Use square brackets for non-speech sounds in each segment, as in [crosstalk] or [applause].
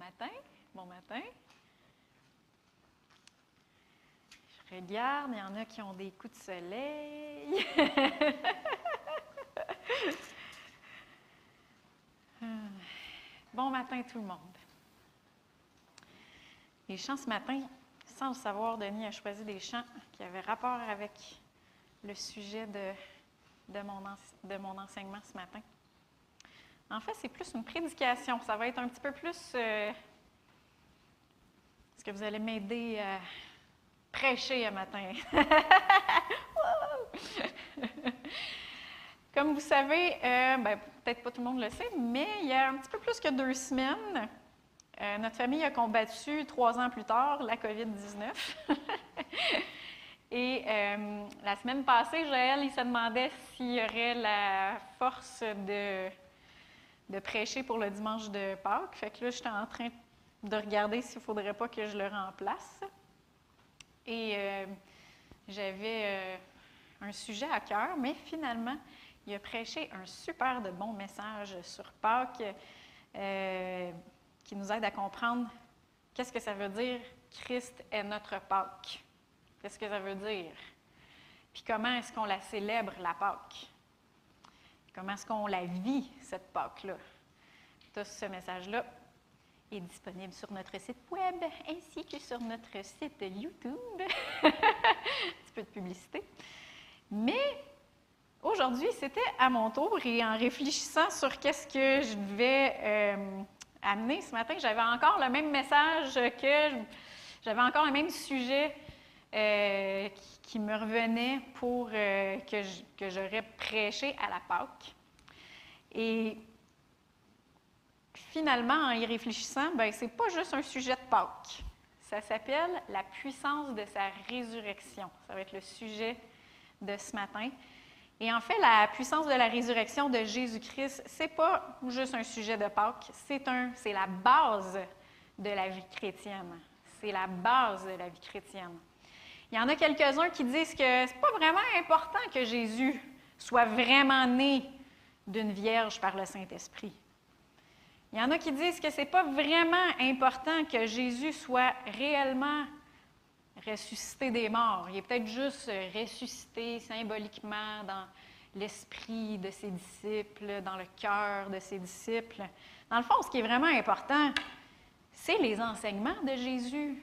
matin. Bon matin. Je regarde, il y en a qui ont des coups de soleil. [laughs] bon matin tout le monde. Les chants ce matin, sans le savoir, Denis a choisi des chants qui avaient rapport avec le sujet de, de mon enseignement ce matin. En fait, c'est plus une prédication. Ça va être un petit peu plus. Euh, est-ce que vous allez m'aider à prêcher un matin? [laughs] Comme vous savez, euh, ben, peut-être pas tout le monde le sait, mais il y a un petit peu plus que deux semaines, euh, notre famille a combattu trois ans plus tard la COVID-19. [laughs] Et la semaine passée, Joël, il se demandait s'il y aurait la force de de prêcher pour le dimanche de Pâques. Fait que là, j'étais en train de regarder s'il ne faudrait pas que je le remplace. Et euh, j'avais euh, un sujet à cœur, mais finalement, il a prêché un super de bon message sur Pâques euh, qui nous aide à comprendre qu'est-ce que ça veut dire Christ est notre Pâques. Qu'est-ce que ça veut dire? Puis comment est-ce qu'on la célèbre, la Pâques? Comment est-ce qu'on la vit, cette Pâque-là? Tout ce message-là est disponible sur notre site web ainsi que sur notre site YouTube. [laughs] Un petit peu de publicité. Mais aujourd'hui, c'était à mon tour et en réfléchissant sur qu'est-ce que je devais euh, amener ce matin, j'avais encore le même message que j'avais encore le même sujet euh, qui, me revenait pour euh, que, j'aurais prêché à la Pâque. Et finalement, en y réfléchissant, ben, ce n'est pas juste un sujet de Pâques. Ça s'appelle la puissance de sa résurrection. Ça va être le sujet de ce matin. Et en fait, la puissance de la résurrection de Jésus-Christ, ce n'est pas juste un sujet de Pâques, c'est, c'est la base de la vie chrétienne. C'est la base de la vie chrétienne. Il y en a quelques-uns qui disent que ce n'est pas vraiment important que Jésus soit vraiment né d'une vierge par le Saint-Esprit. Il y en a qui disent que ce n'est pas vraiment important que Jésus soit réellement ressuscité des morts. Il est peut-être juste ressuscité symboliquement dans l'esprit de ses disciples, dans le cœur de ses disciples. Dans le fond, ce qui est vraiment important, c'est les enseignements de Jésus.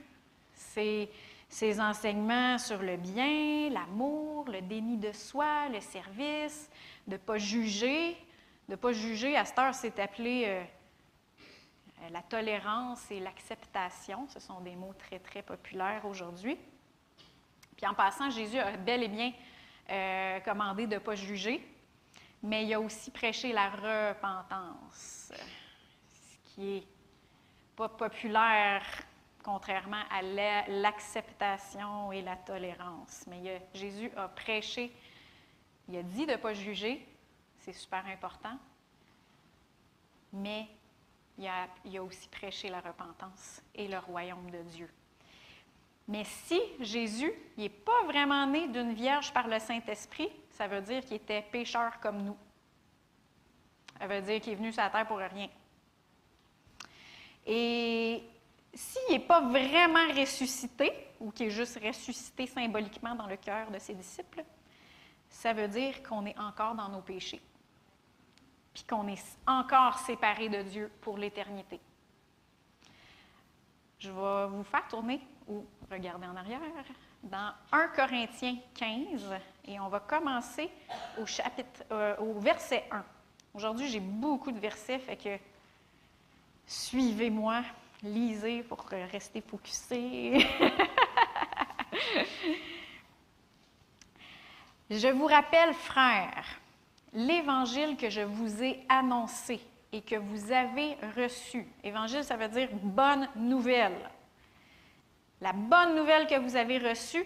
C'est ses enseignements sur le bien, l'amour, le déni de soi, le service, de ne pas juger. De ne pas juger, à cette heure, c'est appelé euh, euh, la tolérance et l'acceptation. Ce sont des mots très, très populaires aujourd'hui. Puis en passant, Jésus a bel et bien euh, commandé de ne pas juger, mais il a aussi prêché la repentance, ce qui est pas populaire contrairement à l'acceptation et la tolérance. Mais Jésus a prêché, il a dit de ne pas juger, c'est super important, mais il a, il a aussi prêché la repentance et le royaume de Dieu. Mais si Jésus n'est pas vraiment né d'une vierge par le Saint-Esprit, ça veut dire qu'il était pécheur comme nous. Ça veut dire qu'il est venu sur la terre pour rien. Et s'il n'est pas vraiment ressuscité, ou qu'il est juste ressuscité symboliquement dans le cœur de ses disciples, ça veut dire qu'on est encore dans nos péchés, puis qu'on est encore séparé de Dieu pour l'éternité. Je vais vous faire tourner ou regarder en arrière dans 1 Corinthiens 15 et on va commencer au chapitre euh, au verset 1. Aujourd'hui, j'ai beaucoup de versets, fait que suivez-moi lisez pour rester focusé. [laughs] je vous rappelle, frères, l'évangile que je vous ai annoncé et que vous avez reçu. Évangile, ça veut dire bonne nouvelle. La bonne nouvelle que vous avez reçue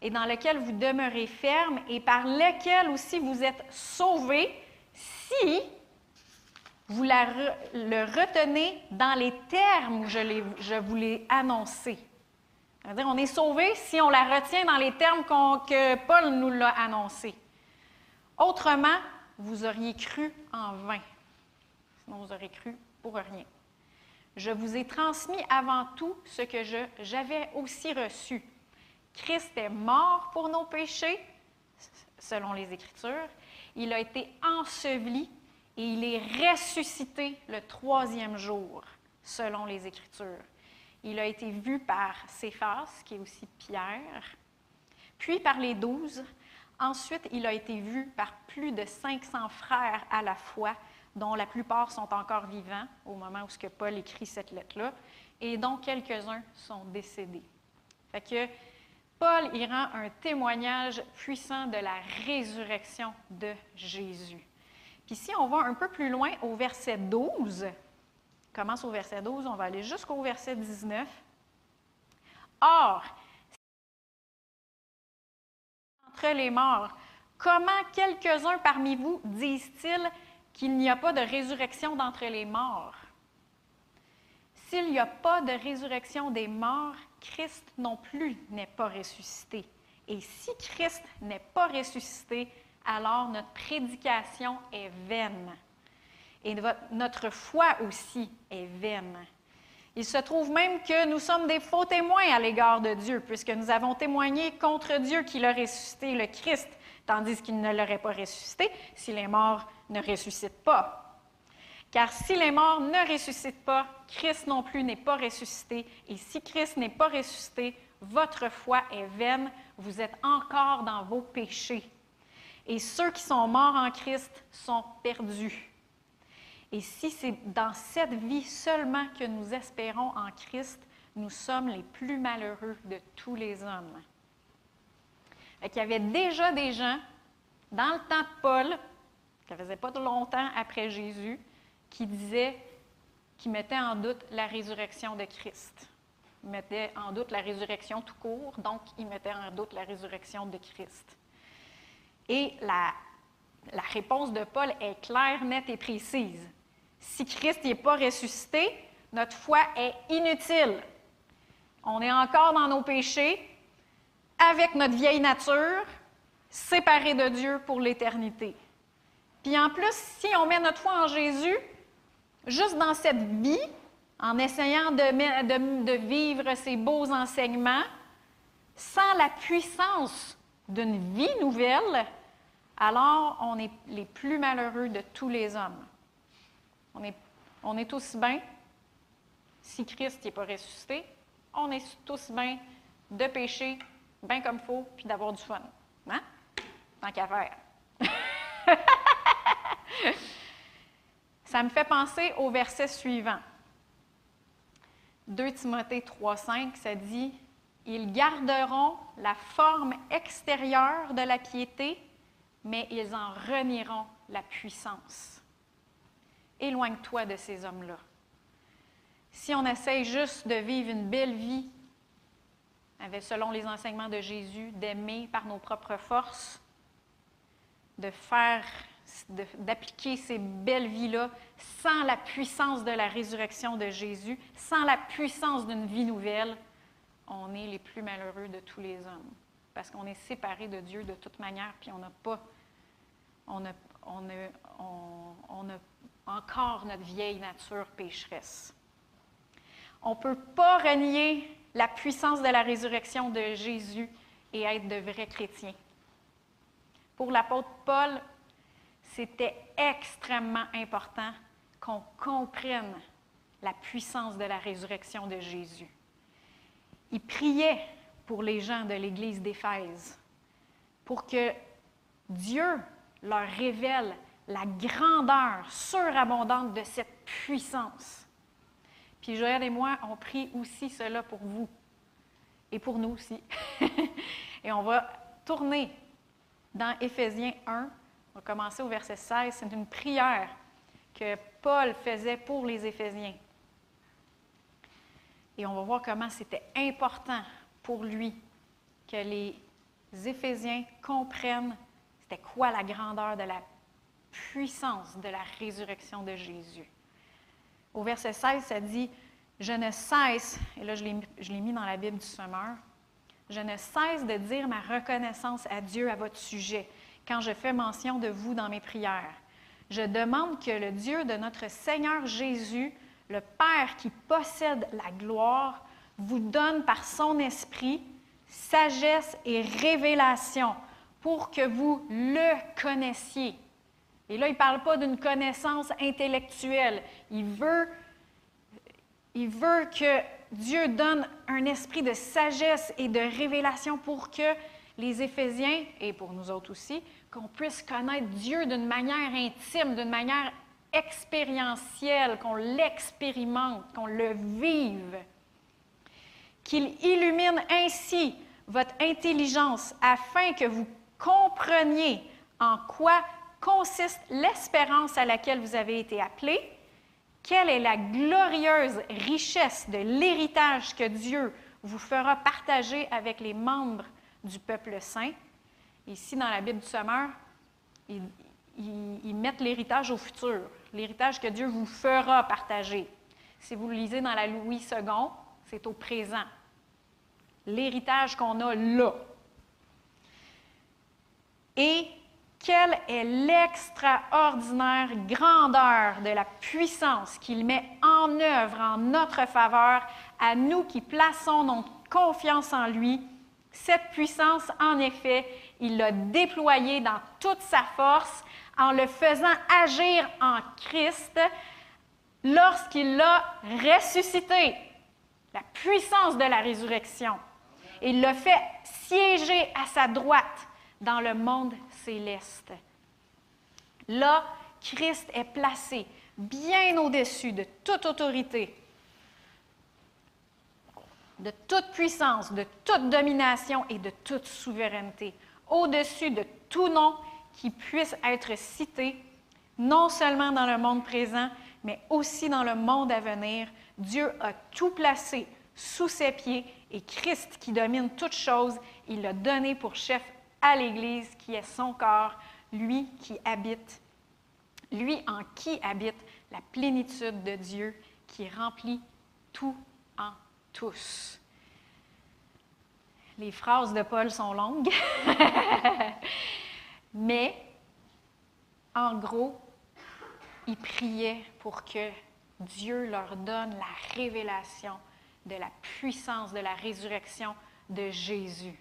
et dans laquelle vous demeurez ferme et par laquelle aussi vous êtes sauvés si vous le retenez dans les termes où je, je vous l'ai annoncé. C'est-à-dire, on est sauvé si on la retient dans les termes que Paul nous l'a annoncé. Autrement, vous auriez cru en vain. Sinon, vous auriez cru pour rien. je vous ai transmis avant tout ce que j'avais aussi reçu. Christ est mort pour nos péchés, selon les Écritures. Il a été enseveli et il est ressuscité le troisième jour, selon les Écritures. Il a été vu par Céphas, qui est aussi Pierre, puis par les douze. Ensuite, il a été vu par plus de 500 frères à la fois, dont la plupart sont encore vivants au moment où ce que Paul écrit cette lettre-là, et dont quelques-uns sont décédés. Fait que Paul y rend un témoignage puissant de la résurrection de Jésus. Puis si on va un peu plus loin au verset 12, commence au verset 12, on va aller jusqu'au verset 19. Or, entre les morts, comment quelques-uns parmi vous disent-ils qu'il n'y a pas de résurrection d'entre les morts? S'il n'y a pas de résurrection des morts, Christ non plus n'est pas ressuscité. Et si Christ n'est pas ressuscité, alors notre prédication est vaine. Et notre foi aussi est vaine. Il se trouve même que nous sommes des faux témoins à l'égard de Dieu, puisque nous avons témoigné contre Dieu qu'il a ressuscité le Christ, tandis qu'il ne l'aurait pas ressuscité si les morts ne ressuscitent pas. Car si les morts ne ressuscitent pas, Christ non plus n'est pas ressuscité. Et si Christ n'est pas ressuscité, votre foi est vaine, vous êtes encore dans vos péchés. Et ceux qui sont morts en Christ sont perdus. Et si c'est dans cette vie seulement que nous espérons en Christ, nous sommes les plus malheureux de tous les hommes. Il y avait déjà des gens, dans le temps de Paul, ne faisait pas longtemps après Jésus, qui disaient, qui mettaient en doute la résurrection de Christ. Ils mettaient en doute la résurrection tout court, donc ils mettaient en doute la résurrection de Christ. Et la, réponse de Paul est claire, nette et précise. Si Christ n'est pas ressuscité, notre foi est inutile. On est encore dans nos péchés, avec notre vieille nature, séparés de Dieu pour l'éternité. Puis en plus, si on met notre foi en Jésus, juste dans cette vie, en essayant de, de, vivre ces beaux enseignements, sans la puissance d'une vie nouvelle, alors on est les plus malheureux de tous les hommes. On est, on est bien, si Christ n'est pas ressuscité, on est tous bien de pécher, bien comme faut, puis d'avoir du fun. Hein? Tant qu'à faire. [laughs] Ça me fait penser au verset suivant. 2 Timothée 3,5, ça dit Ils garderont la forme extérieure de la piété, mais ils en renieront la puissance. Éloigne-toi de ces hommes-là. Si on essaye juste de vivre une belle vie, avec, selon les enseignements de Jésus, d'aimer par nos propres forces, de faire d'appliquer ces belles vies-là sans la puissance de la résurrection de Jésus, sans la puissance d'une vie nouvelle, on est les plus malheureux de tous les hommes. Parce qu'on est séparés de Dieu de toute manière, puis on n'a pas, on a, on, a, on, a encore notre vieille nature pécheresse. On ne peut pas renier la puissance de la résurrection de Jésus et être de vrais chrétiens. Pour l'apôtre Paul, c'était extrêmement important qu'on comprenne la puissance de la résurrection de Jésus. Il priait pour les gens de l'Église d'Éphèse, pour que Dieu leur révèle la grandeur surabondante de cette puissance. Puis Joël et moi, on prie aussi cela pour vous et pour nous aussi. [laughs] et on va tourner dans Éphésiens 1, on va commencer au verset 16. C'est une prière que Paul faisait pour les Éphésiens. Et on va voir comment c'était important pour lui que les Éphésiens comprennent c'était quoi la grandeur de la puissance de la résurrection de Jésus. Au verset 16, ça dit, Je ne cesse, et là je l'ai mis dans la Bible du Sommeur, je ne cesse de dire ma reconnaissance à Dieu à votre sujet quand je fais mention de vous dans mes prières. Je demande que le Dieu de notre Seigneur Jésus, le Père qui possède la gloire vous donne par son esprit sagesse et révélation pour que vous le connaissiez. Et là, il ne parle pas d'une connaissance intellectuelle. Il veut, il veut que Dieu donne un esprit de sagesse et de révélation pour que les Éphésiens, et pour nous autres aussi, qu'on puisse connaître Dieu d'une manière intime, d'une manière expérientielle, qu'on l'expérimente, qu'on le vive. Qu'il illumine ainsi votre intelligence afin que vous compreniez en quoi consiste l'espérance à laquelle vous avez été appelés, quelle est la glorieuse richesse de l'héritage que Dieu vous fera partager avec les membres du peuple saint. Ici, dans la Bible du Sommeur, ils, ils mettent l'héritage au futur, l'héritage que Dieu vous fera partager. Si vous le lisez dans la Louis II, c'est au présent. L'héritage qu'on a là. Et quelle est l'extraordinaire grandeur de la puissance qu'il met en œuvre en notre faveur à nous qui plaçons notre confiance en lui? Cette puissance, en effet, il l'a déployée dans toute sa force en le faisant agir en Christ lorsqu'il l'a ressuscité. La puissance de la résurrection. Il l'a fait siéger à sa droite dans le monde céleste. Là, Christ est placé bien au-dessus de toute autorité, de toute puissance, de toute domination et de toute souveraineté, au-dessus de tout nom qui puisse être cité, non seulement dans le monde présent, mais aussi dans le monde à venir. Dieu a tout placé sous ses pieds et Christ qui domine toutes choses, il l'a donné pour chef à l'Église qui est son corps, lui qui habite, lui en qui habite la plénitude de Dieu qui remplit tout en tous. Les phrases de Paul sont longues, [laughs] mais en gros, il priait pour que Dieu leur donne la révélation de la puissance de la résurrection de Jésus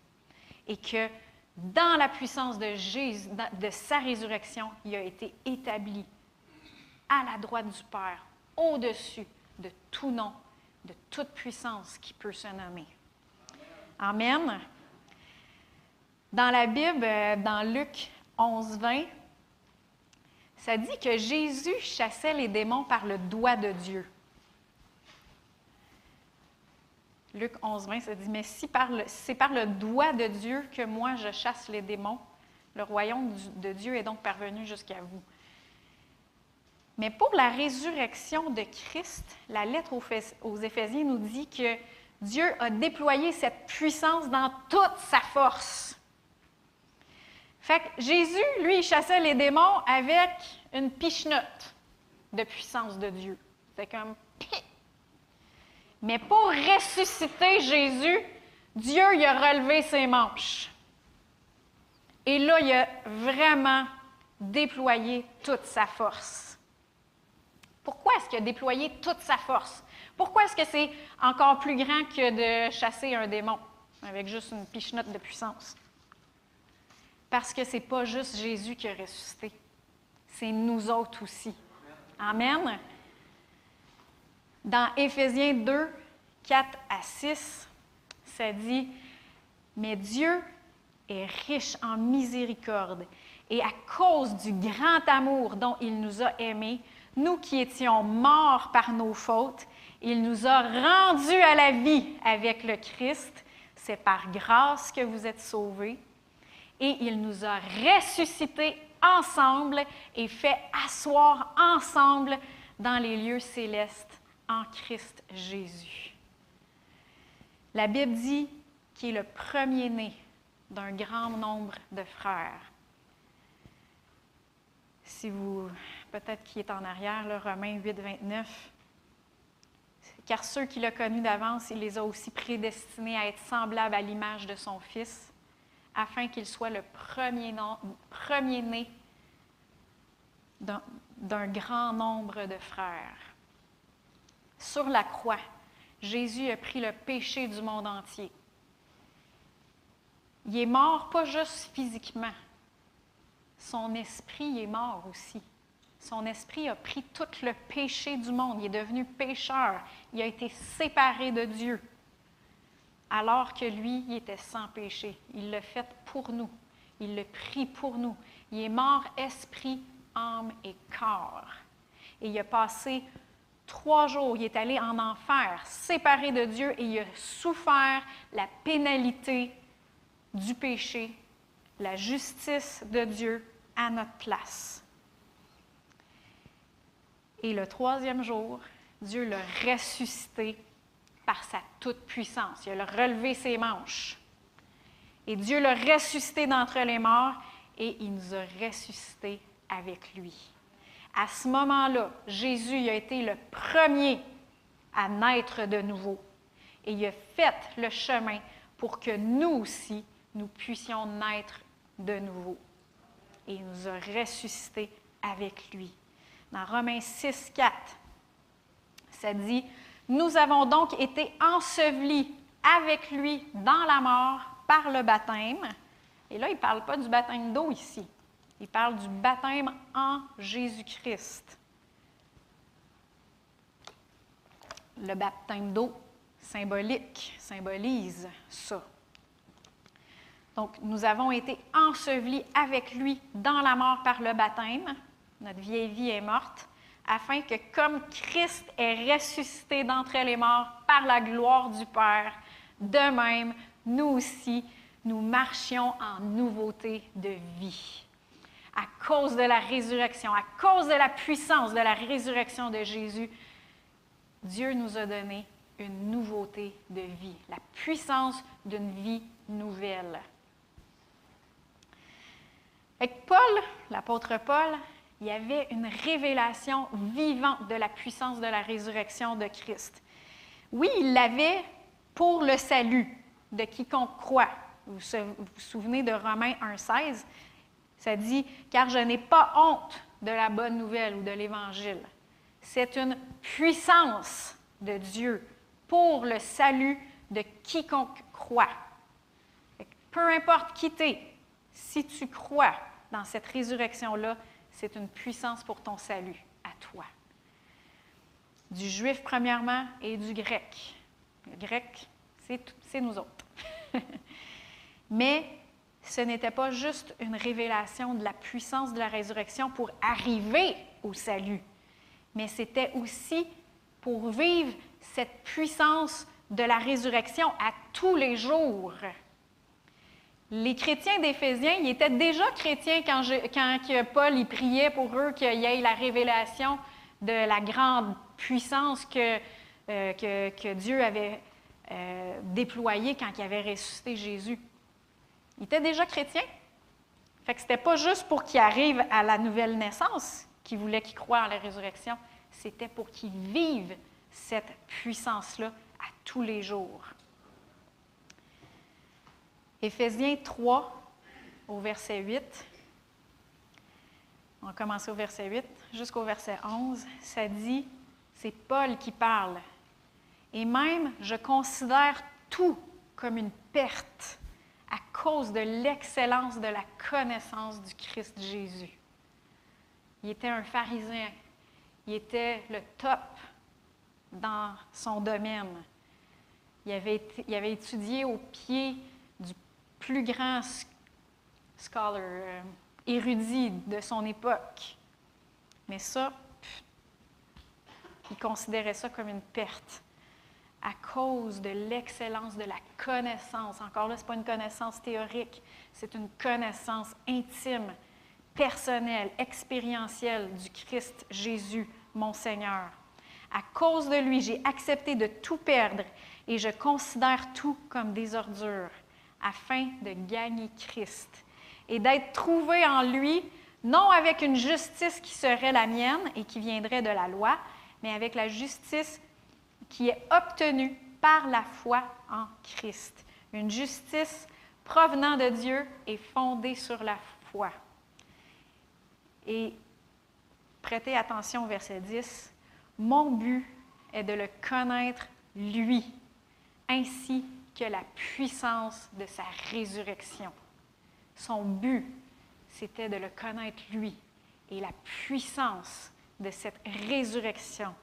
et que dans la puissance de, Jésus, de sa résurrection, il a été établi à la droite du Père, au-dessus de tout nom, de toute puissance qui peut se nommer. Amen. Dans la Bible, euh, dans Luc 11, 20, ça dit que Jésus chassait les démons par le doigt de Dieu. Luc 11, 20, ça dit, mais si c'est par le doigt de Dieu que moi je chasse les démons, le royaume de Dieu est donc parvenu jusqu'à vous. Mais pour la résurrection de Christ, la lettre aux Éphésiens nous dit que Dieu a déployé cette puissance dans toute sa force. Fait que Jésus, lui, il chassait les démons avec une pichenote de puissance de Dieu. C'est comme mais pour ressusciter Jésus, Dieu il a relevé ses manches. Et là, il a vraiment déployé toute sa force. Pourquoi est-ce qu'il a déployé toute sa force? Pourquoi est-ce que c'est encore plus grand que de chasser un démon avec juste une pichenote de puissance? Parce que ce n'est pas juste Jésus qui a ressuscité, c'est nous autres aussi. Amen. Dans Éphésiens 2, 4 à 6, ça dit, Mais Dieu est riche en miséricorde, et à cause du grand amour dont il nous a aimés, nous qui étions morts par nos fautes, il nous a rendus à la vie avec le Christ. C'est par grâce que vous êtes sauvés. Et il nous a ressuscités ensemble et fait asseoir ensemble dans les lieux célestes en Christ Jésus. La Bible dit qu'il est le premier-né d'un grand nombre de frères. Si vous, peut-être qui est en arrière, le Romain 8, 29, car ceux qu'il a connus d'avance, il les a aussi prédestinés à être semblables à l'image de son Fils, afin qu'il soit le premier-né premier d'un grand nombre de frères. Sur la croix, Jésus a pris le péché du monde entier. Il est mort pas juste physiquement, son esprit est mort aussi. Son esprit a pris tout le péché du monde. Il est devenu pécheur. Il a été séparé de Dieu. Alors que lui, il était sans péché. Il l'a fait pour nous. Il l'a pris pour nous. Il est mort esprit, âme et corps. Et il a passé trois jours, il est allé en enfer, séparé de Dieu, et il a souffert la pénalité du péché, la justice de Dieu à notre place. Et le troisième jour, Dieu l'a ressuscité par sa toute-puissance. Il a relevé ses manches. Et Dieu l'a ressuscité d'entre les morts et il nous a ressuscités avec lui. À ce moment-là, Jésus a été le premier à naître de nouveau. Et il a fait le chemin pour que nous aussi, nous puissions naître de nouveau. Et il nous a ressuscités avec lui. Dans Romains 6, 4, ça dit, Nous avons donc été ensevelis avec lui dans la mort par le baptême. Et là, il ne parle pas du baptême d'eau ici. Il parle du baptême en Jésus-Christ. Le baptême d'eau symbolique symbolise ça. Donc, nous avons été ensevelis avec lui dans la mort par le baptême. Notre vieille vie est morte, afin que comme Christ est ressuscité d'entre les morts par la gloire du Père, de même, nous aussi, nous marchions en nouveauté de vie. À cause de la résurrection, à cause de la puissance de la résurrection de Jésus, Dieu nous a donné une nouveauté de vie, la puissance d'une vie nouvelle. Avec Paul, l'apôtre Paul, il y avait une révélation vivante de la puissance de la résurrection de Christ. Oui, il l'avait pour le salut de quiconque croit. Vous vous souvenez de Romains 1,16? Ça dit Car je n'ai pas honte de la bonne nouvelle ou de l'Évangile. C'est une puissance de Dieu pour le salut de quiconque croit. Peu importe qui t'es, si tu crois dans cette résurrection-là, c'est une puissance pour ton salut à toi. Du juif premièrement et du grec. Le grec, c'est nous autres. [laughs] Mais ce n'était pas juste une révélation de la puissance de la résurrection pour arriver au salut, mais c'était aussi pour vivre cette puissance de la résurrection à tous les jours les chrétiens d'Éphésiens, ils étaient déjà chrétiens quand, Paul y priait pour eux qu'il y ait la révélation de la grande puissance que, euh, Dieu avait euh, déployée quand il avait ressuscité Jésus. Ils étaient déjà chrétiens. Fait que c'était pas juste pour qu'ils arrivent à la nouvelle naissance qu'ils voulaient qu'ils croient en la résurrection, c'était pour qu'ils vivent cette puissance-là à tous les jours. Éphésiens 3, au verset 8. On va commencer au verset 8 jusqu'au verset 11. Ça dit, c'est Paul qui parle. Et même, je considère tout comme une perte cause de l'excellence de la connaissance du Christ Jésus. Il était un pharisien. Il était le top dans son domaine. Il avait, il avait étudié au pied plus grand scholar, euh, érudit de son époque. Mais ça, il considérait ça comme une perte à cause de l'excellence de la connaissance. Encore là, ce n'est pas une connaissance théorique, c'est une connaissance intime, personnelle, expérientielle du Christ Jésus, mon Seigneur. À cause de lui, j'ai accepté de tout perdre et je considère tout comme des ordures afin de gagner Christ et d'être trouvé en lui, non avec une justice qui serait la mienne et qui viendrait de la loi, mais avec la justice qui est obtenue par la foi en Christ. Une justice provenant de Dieu et fondée sur la foi. Et prêtez attention au verset 10. Mon but est de le connaître lui, ainsi que la puissance de sa résurrection. Son but, c'était de le connaître lui et la puissance de cette résurrection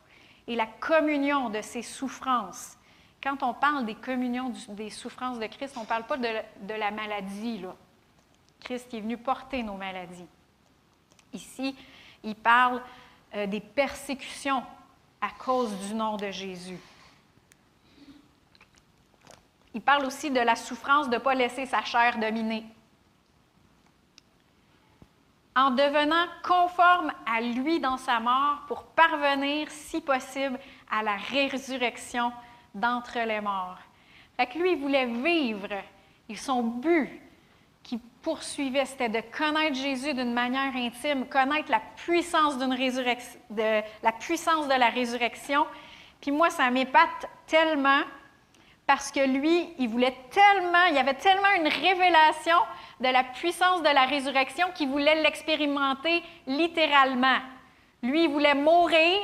et la communion de ses souffrances. Quand on parle des communions des souffrances de Christ, on ne parle pas de, la maladie. Là. Christ est venu porter nos maladies. Ici, il parle euh, des persécutions à cause du nom de Jésus. Il parle aussi de la souffrance de ne pas laisser sa chair dominer. En devenant conforme à lui dans sa mort pour parvenir, si possible, à la résurrection d'entre les morts. Fait que lui, il voulait vivre et son but qui poursuivait, c'était de connaître Jésus d'une manière intime, connaître la puissance de la puissance de la résurrection. Puis moi, ça m'épate tellement parce que lui, il voulait tellement, il avait tellement une révélation de la puissance de la résurrection qu'il voulait l'expérimenter littéralement. Lui, il voulait mourir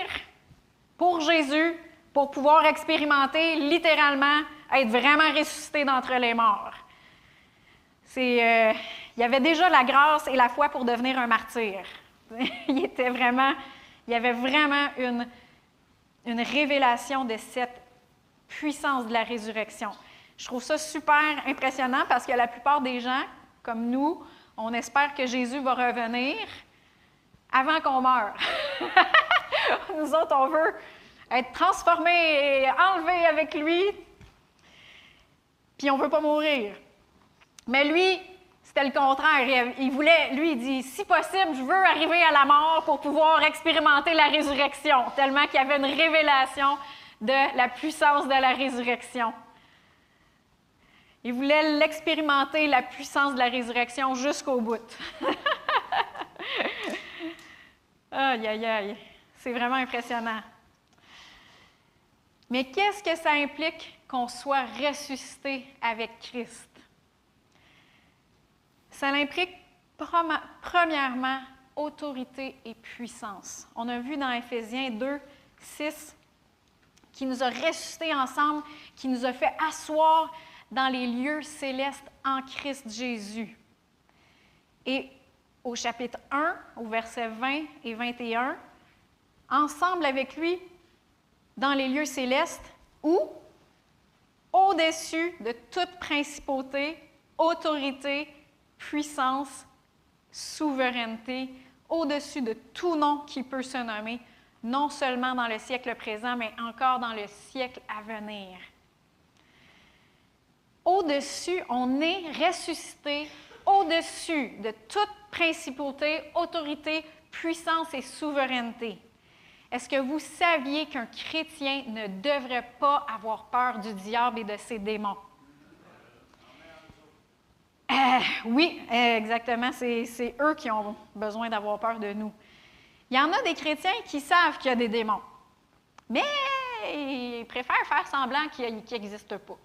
pour Jésus pour pouvoir expérimenter littéralement être vraiment ressuscité d'entre les morts. C'est, euh, il avait déjà la grâce et la foi pour devenir un martyr. [laughs] il était vraiment, il y avait vraiment une, une révélation de cette puissance de la résurrection. Je trouve ça super impressionnant parce que la plupart des gens, comme nous, on espère que Jésus va revenir avant qu'on meure. [laughs] nous autres, on veut être transformés et enlevés avec lui, puis on ne veut pas mourir. Mais lui, c'était le contraire. Il voulait, lui, il dit, si possible, je veux arriver à la mort pour pouvoir expérimenter la résurrection, tellement qu'il y avait une révélation de la puissance de la résurrection. Il voulait l'expérimenter, la puissance de la résurrection, jusqu'au bout. [laughs] aïe, aïe, aïe. C'est vraiment impressionnant. Mais qu'est-ce que ça implique qu'on soit ressuscité avec Christ? Ça implique premièrement autorité et puissance. On a vu dans Éphésiens 2, 6, qui nous a ressuscités ensemble, qui nous a fait asseoir dans les lieux célestes en Christ Jésus. Et au chapitre 1, au verset 20 et 21, ensemble avec lui, dans les lieux célestes, où, au-dessus de toute principauté, autorité, puissance, souveraineté, au-dessus de tout nom qui peut se nommer, non seulement dans le siècle présent, mais encore dans le siècle à venir. Au-dessus, on est ressuscité au-dessus de toute principauté, autorité, puissance et souveraineté. Est-ce que vous saviez qu'un chrétien ne devrait pas avoir peur du diable et de ses démons? Euh, oui, exactement. C'est eux qui ont besoin d'avoir peur de nous. Il y en a des chrétiens qui savent qu'il y a des démons, mais ils préfèrent faire semblant qu'ils n'existent pas.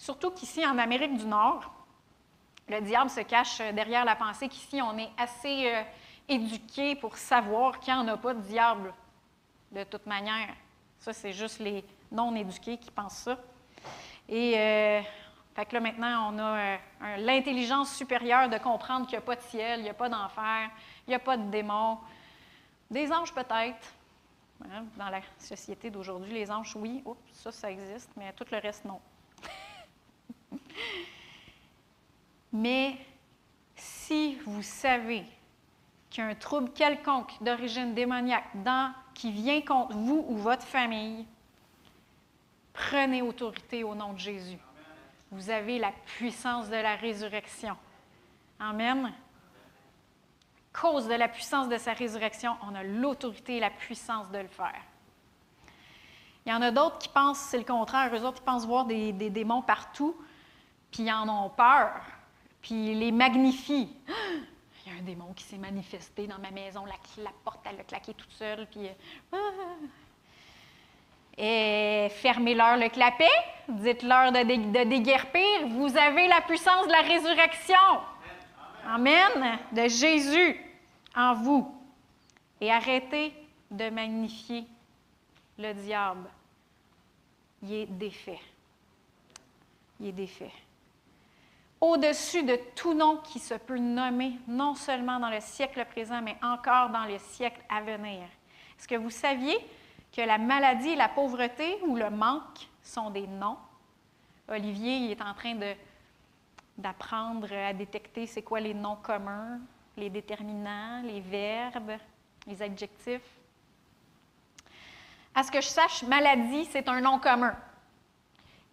Surtout qu'ici, en Amérique du Nord, le diable se cache derrière la pensée qu'ici, on est assez euh, éduqué pour savoir qu'il n'y en a pas de diable, de toute manière. Ça, c'est juste les non-éduqués qui pensent ça. Et euh, fait que là, maintenant, on a euh, l'intelligence supérieure de comprendre qu'il n'y a pas de ciel, il n'y a pas d'enfer, il n'y a pas de démons. Des anges, peut-être. Hein, dans la société d'aujourd'hui, les anges, oui, oups, ça, ça existe, mais tout le reste, non. Mais si vous savez qu'il y a un trouble quelconque d'origine démoniaque dans, qui vient contre vous ou votre famille, prenez autorité au nom de Jésus. Vous avez la puissance de la résurrection. Amen. Cause de la puissance de sa résurrection, on a l'autorité et la puissance de le faire. Il y en a d'autres qui pensent, c'est le contraire, eux autres, qui pensent voir des démons partout, puis ils en ont peur puis les magnifie. [gasps] Il y a un démon qui s'est manifesté dans ma maison, la, porte, elle a claqué toute seule, puis. Euh, et fermez-leur le clapet, dites-leur de, de, déguerpir. Vous avez la puissance de la résurrection. Amen. De Jésus en vous. Et arrêtez de magnifier le diable, il est défait. Il est défait. Au-dessus de tout nom qui se peut nommer, non seulement dans le siècle présent, mais encore dans le siècle à venir. Est-ce que vous saviez que la maladie, la pauvreté ou le manque sont des noms? Olivier il est en train d'apprendre à détecter c'est quoi les noms communs, les déterminants, les verbes, les adjectifs. À ce que je sache, maladie, c'est un nom commun.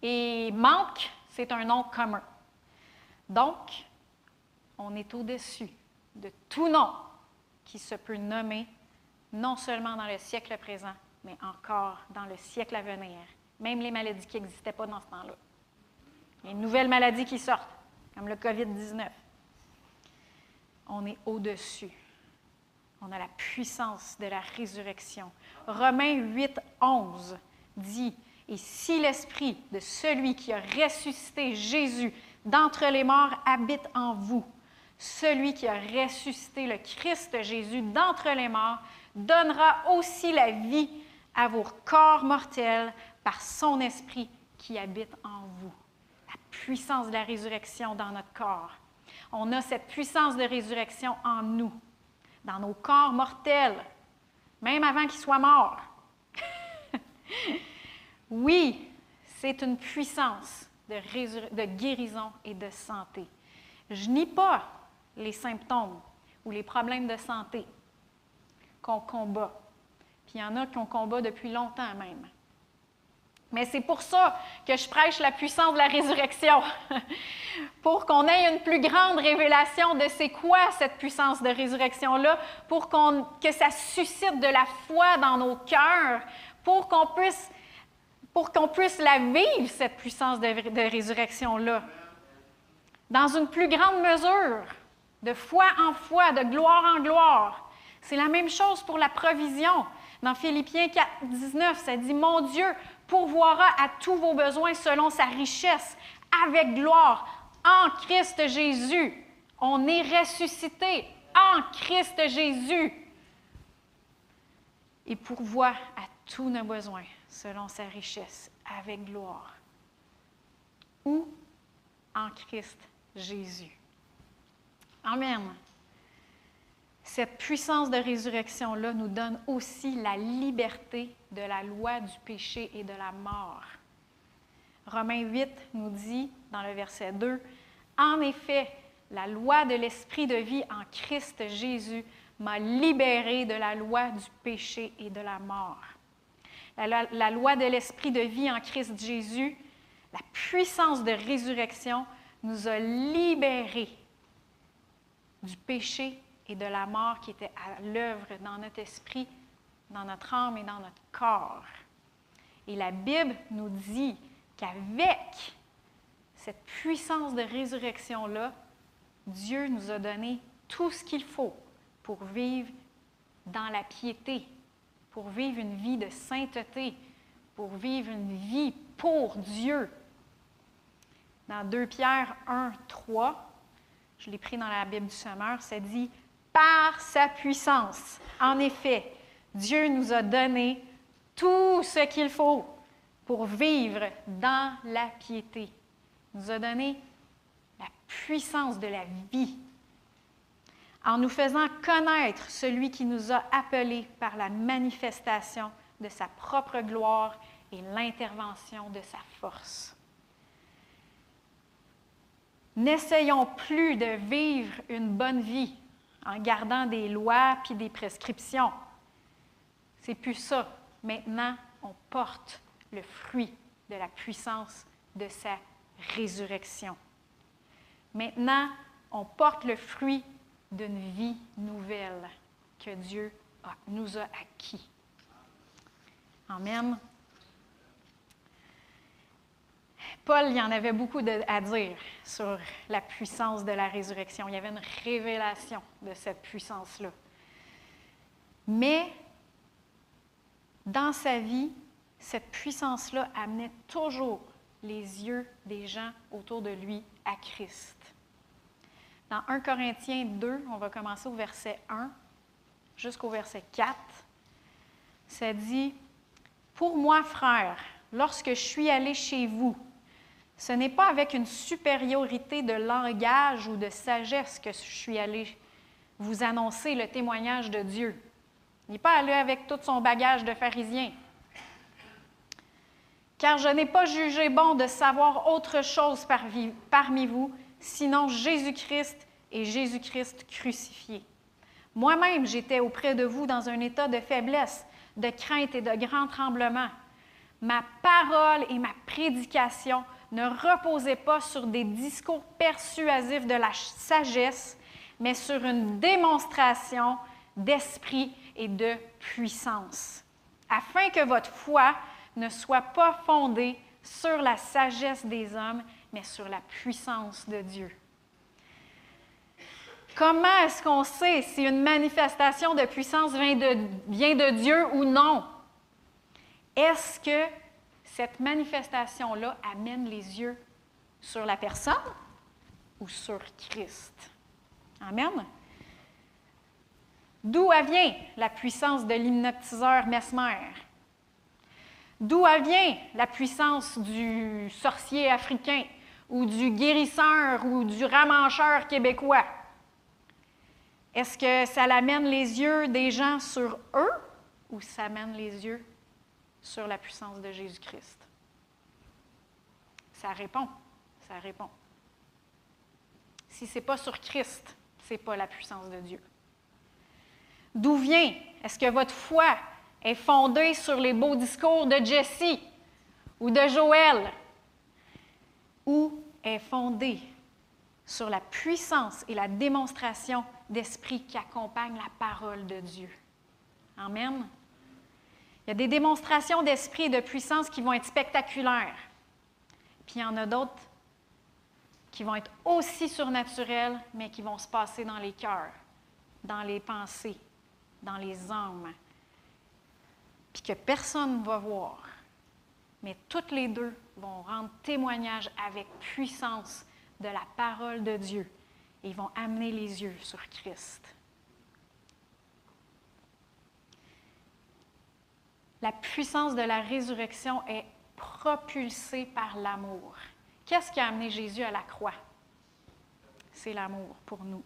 Et manque, c'est un nom commun. Donc, on est au-dessus de tout nom qui se peut nommer, non seulement dans le siècle présent, mais encore dans le siècle à venir. Même les maladies qui n'existaient pas dans ce temps-là. Les nouvelles maladies qui sortent, comme le COVID-19. On est au-dessus. On a la puissance de la résurrection. Romains 8, 11 dit Et si l'esprit de celui qui a ressuscité Jésus d'entre les morts habite en vous, celui qui a ressuscité le Christ Jésus d'entre les morts donnera aussi la vie à vos corps mortels par son esprit qui habite en vous. La puissance de la résurrection dans notre corps. On a cette puissance de résurrection en nous, dans nos corps mortels, même avant qu'ils soient morts. [laughs] oui, c'est une puissance de, guérison et de santé. Je nie pas les symptômes ou les problèmes de santé qu'on combat. Puis il y en a qu'on combat depuis longtemps même. Mais c'est pour ça que je prêche la puissance de la résurrection, [laughs] pour qu'on ait une plus grande révélation de c'est quoi cette puissance de résurrection-là, pour que ça suscite de la foi dans nos cœurs, pour qu'on puisse, pour qu'on puisse la vivre, cette puissance de, résurrection-là, dans une plus grande mesure, de foi en foi, de gloire en gloire. C'est la même chose pour la provision. Dans Philippiens 4, 19, ça dit Mon Dieu pourvoira à tous vos besoins selon sa richesse, avec gloire, en Christ Jésus. On est ressuscité en Christ Jésus. Et pourvoit à tous nos besoins selon sa richesse, avec gloire. Ou en Christ Jésus. Amen. Cette puissance de résurrection-là nous donne aussi la liberté de la loi du péché et de la mort. Romains 8 nous dit dans le verset 2, En effet, la loi de l'esprit de vie en Christ Jésus m'a libéré de la loi du péché et de la mort. La, loi de l'esprit de vie en Christ Jésus, la puissance de résurrection nous a libérés du péché et de la mort qui était à l'œuvre dans notre esprit, dans notre âme et dans notre corps. Et la Bible nous dit qu'avec cette puissance de résurrection-là, Dieu nous a donné tout ce qu'il faut pour vivre dans la piété, pour vivre une vie de sainteté, pour vivre une vie pour Dieu. Dans 2 Pierre 1, 3, je l'ai pris dans la Bible du Sommeur, ça dit par sa puissance. En effet, Dieu nous a donné tout ce qu'il faut pour vivre dans la piété. Il nous a donné la puissance de la vie en nous faisant connaître celui qui nous a appelés par la manifestation de sa propre gloire et l'intervention de sa force. N'essayons plus de vivre une bonne vie en gardant des lois puis des prescriptions. C'est plus ça. Maintenant, on porte le fruit de la puissance de sa résurrection. Maintenant, on porte le fruit d'une vie nouvelle que Dieu nous a acquis. Amen. Paul, il y en avait beaucoup à dire sur la puissance de la résurrection. Il y avait une révélation de cette puissance-là. Mais dans sa vie, cette puissance-là amenait toujours les yeux des gens autour de lui à Christ. Dans 1 Corinthiens 2, on va commencer au verset 1 jusqu'au verset 4, ça dit Pour moi, frère, lorsque je suis allé chez vous, ce n'est pas avec une supériorité de langage ou de sagesse que je suis allé vous annoncer le témoignage de Dieu. Il n'est pas allé avec tout son bagage de pharisien. Car je n'ai pas jugé bon de savoir autre chose parmi vous, sinon Jésus-Christ et Jésus-Christ crucifié. Moi-même, j'étais auprès de vous dans un état de faiblesse, de crainte et de grand tremblement. Ma parole et ma prédication ne reposaient pas sur des discours persuasifs de la sagesse, mais sur une démonstration d'esprit et de puissance, afin que votre foi ne soit pas fondée sur la sagesse des hommes, mais sur la puissance de Dieu. Comment est-ce qu'on sait si une manifestation de puissance vient de, vient de Dieu ou non? Est-ce que cette manifestation-là amène les yeux sur la personne ou sur Christ? Amen. D'où vient la puissance de l'hypnotiseur Mesmer? D'où vient la puissance du sorcier africain? Ou du guérisseur ou du ramancheur québécois? Est-ce que ça l'amène les yeux des gens sur eux ou ça amène les yeux sur la puissance de Jésus-Christ? Ça répond, ça répond. Si ce n'est pas sur Christ, ce n'est pas la puissance de Dieu. D'où vient? Est-ce que votre foi est fondée sur les beaux discours de Jesse ou de Joël? Ou est fondée sur la puissance et la démonstration d'esprit qui accompagne la parole de Dieu? Amen. Il y a des démonstrations d'esprit et de puissance qui vont être spectaculaires. Puis il y en a d'autres qui vont être aussi surnaturelles, mais qui vont se passer dans les cœurs, dans les pensées, dans les âmes, puis que personne ne va voir. Mais toutes les deux vont rendre témoignage avec puissance de la parole de Dieu et vont amener les yeux sur Christ. La puissance de la résurrection est propulsée par l'amour. Qu'est-ce qui a amené Jésus à la croix? C'est l'amour pour nous.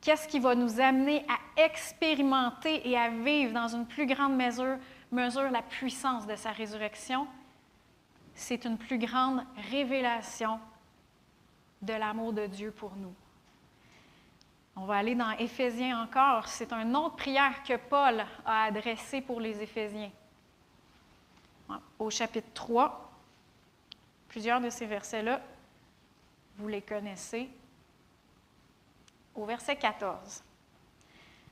Qu'est-ce qui va nous amener à expérimenter et à vivre dans une plus grande mesure, mesure la puissance de sa résurrection? C'est une plus grande révélation de l'amour de Dieu pour nous. On va aller dans Éphésiens encore. C'est une autre prière que Paul a adressée pour les Éphésiens. Au chapitre 3, plusieurs de ces versets-là, vous les connaissez au verset 14.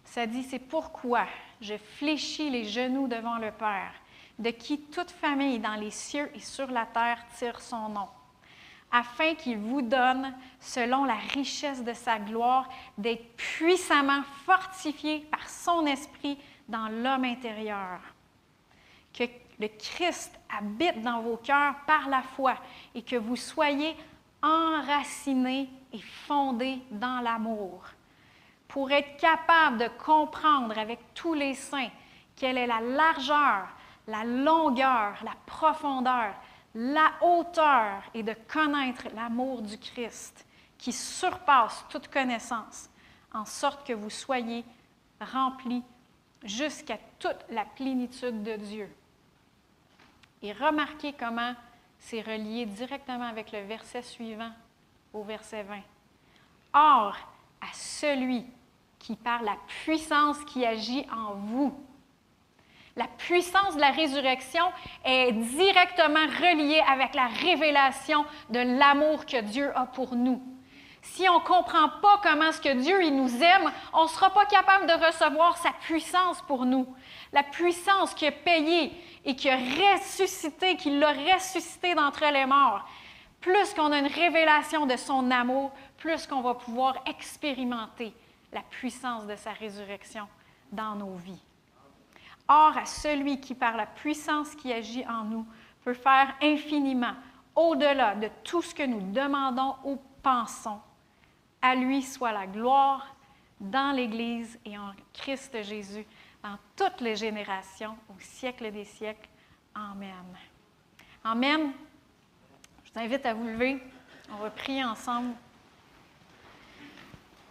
Ça dit, c'est pourquoi je fléchis les genoux devant le Père, de qui toute famille dans les cieux et sur la terre tire son nom, afin qu'il vous donne, selon la richesse de sa gloire, d'être puissamment fortifié par son esprit dans l'homme intérieur. Que le Christ habite dans vos cœurs par la foi et que vous soyez enracinés et fondé dans l'amour, pour être capable de comprendre avec tous les saints quelle est la largeur, la longueur, la profondeur, la hauteur et de connaître l'amour du Christ qui surpasse toute connaissance, en sorte que vous soyez remplis jusqu'à toute la plénitude de Dieu. Et remarquez comment c'est relié directement avec le verset suivant au verset 20. Or, à celui qui par la puissance qui agit en vous. La puissance de la résurrection est directement reliée avec la révélation de l'amour que Dieu a pour nous. Si on ne comprend pas comment ce que Dieu il nous aime, on ne sera pas capable de recevoir sa puissance pour nous. La puissance qui a payé et qui a ressuscité, qui l'a ressuscité d'entre les morts plus qu'on a une révélation de son amour, plus qu'on va pouvoir expérimenter la puissance de sa résurrection dans nos vies. Or, à celui qui, par la puissance qui agit en nous, peut faire infiniment, au-delà de tout ce que nous demandons ou pensons, à lui soit la gloire dans l'Église et en Christ Jésus dans toutes les générations, au siècle des siècles. Amen. Amen. Je vous invite à vous lever. On va prier ensemble.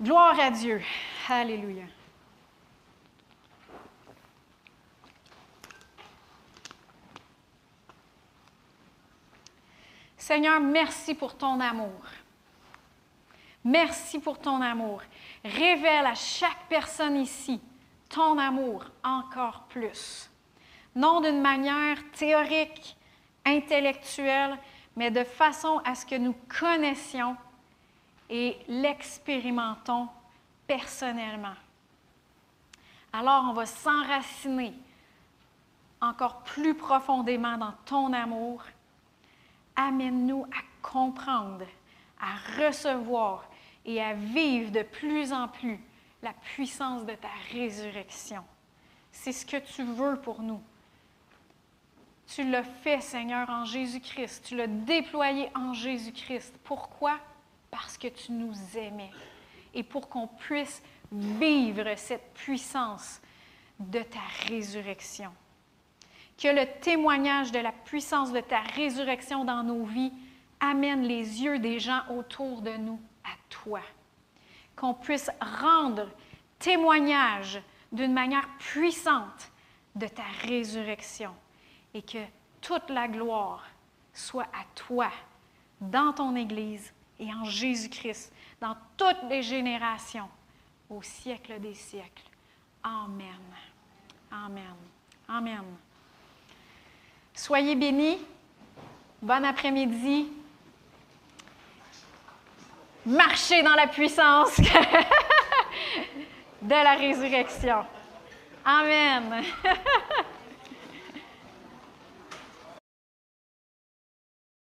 Gloire à Dieu. Alléluia. Seigneur, merci pour ton amour. Merci pour ton amour. Révèle à chaque personne ici ton amour encore plus. Non d'une manière théorique, intellectuelle, mais de façon à ce que nous connaissions et l'expérimentons personnellement. Alors on va s'enraciner encore plus profondément dans ton amour. Amène-nous à comprendre, à recevoir et à vivre de plus en plus la puissance de ta résurrection. C'est ce que tu veux pour nous. Tu l'as fait, Seigneur, en Jésus-Christ. Tu l'as déployé en Jésus-Christ. Pourquoi? Parce que tu nous aimais. Et pour qu'on puisse vivre cette puissance de ta résurrection. Que le témoignage de la puissance de ta résurrection dans nos vies amène les yeux des gens autour de nous à toi. Qu'on puisse rendre témoignage d'une manière puissante de ta résurrection et que toute la gloire soit à toi dans ton Église et en Jésus-Christ, dans toutes les générations, au siècle des siècles. Amen. Amen. Amen. Soyez bénis. Bon après-midi. Marchez dans la puissance [laughs] de la résurrection. Amen. [laughs]